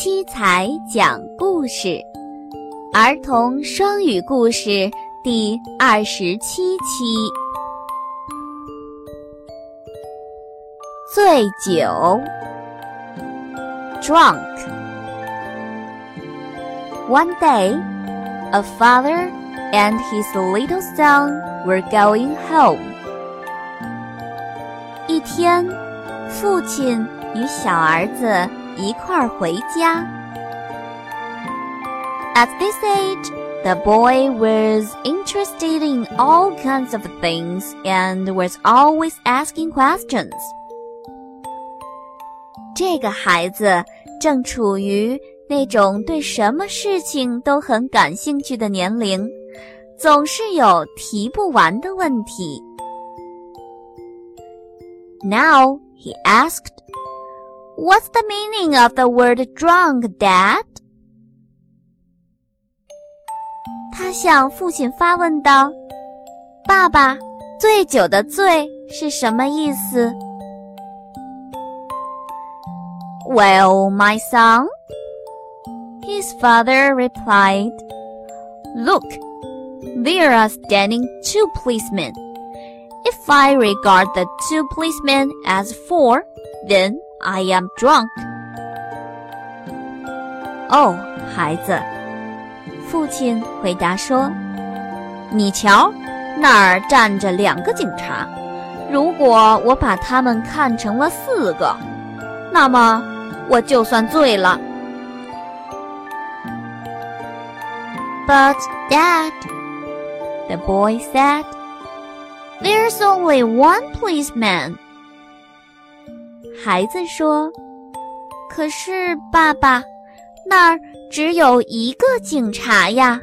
七彩讲故事，儿童双语故事第二十七期。醉酒，drunk。One day, a father and his little son were going home. 一天，父亲与小儿子一块儿回家。At this age, the boy was interested in all kinds of things and was always asking questions. 这个孩子正处于那种对什么事情都很感兴趣的年龄，总是有提不完的问题。Now he asked, What's the meaning of the word drunk, Dad? 他向父亲发问道：“爸爸，醉酒的醉是什么意思？” Well, my son, his father replied, Look, there are standing two policemen. If I regard the two policemen as four, then I am drunk. 哦，孩子，父亲回答说：“你瞧，那儿站着两个警察。如果我把他们看成了四个，那么我就算醉了。” But Dad, the boy said, "There's only one policeman." 孩子说：“可是，爸爸，那儿只有一个警察呀。”